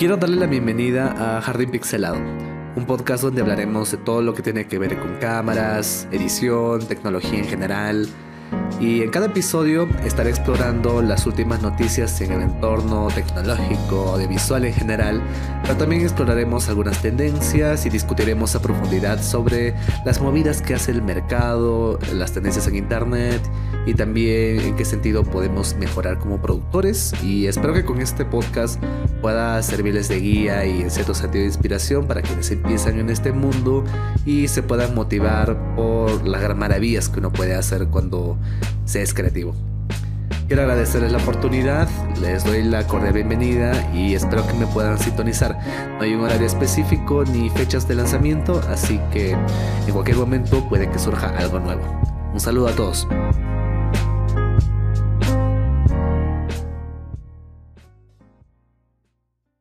Quiero darle la bienvenida a Jardín Pixelado, un podcast donde hablaremos de todo lo que tiene que ver con cámaras, edición, tecnología en general. Y en cada episodio estaré explorando las últimas noticias en el entorno tecnológico, de visual en general, pero también exploraremos algunas tendencias y discutiremos a profundidad sobre las movidas que hace el mercado, las tendencias en internet y también en qué sentido podemos mejorar como productores. Y espero que con este podcast pueda servirles de guía y en cierto sentido de inspiración para quienes empiezan en este mundo y se puedan motivar por las maravillas que uno puede hacer cuando se es creativo. Quiero agradecerles la oportunidad, les doy la cordial bienvenida y espero que me puedan sintonizar. No hay un horario específico ni fechas de lanzamiento, así que en cualquier momento puede que surja algo nuevo. Un saludo a todos.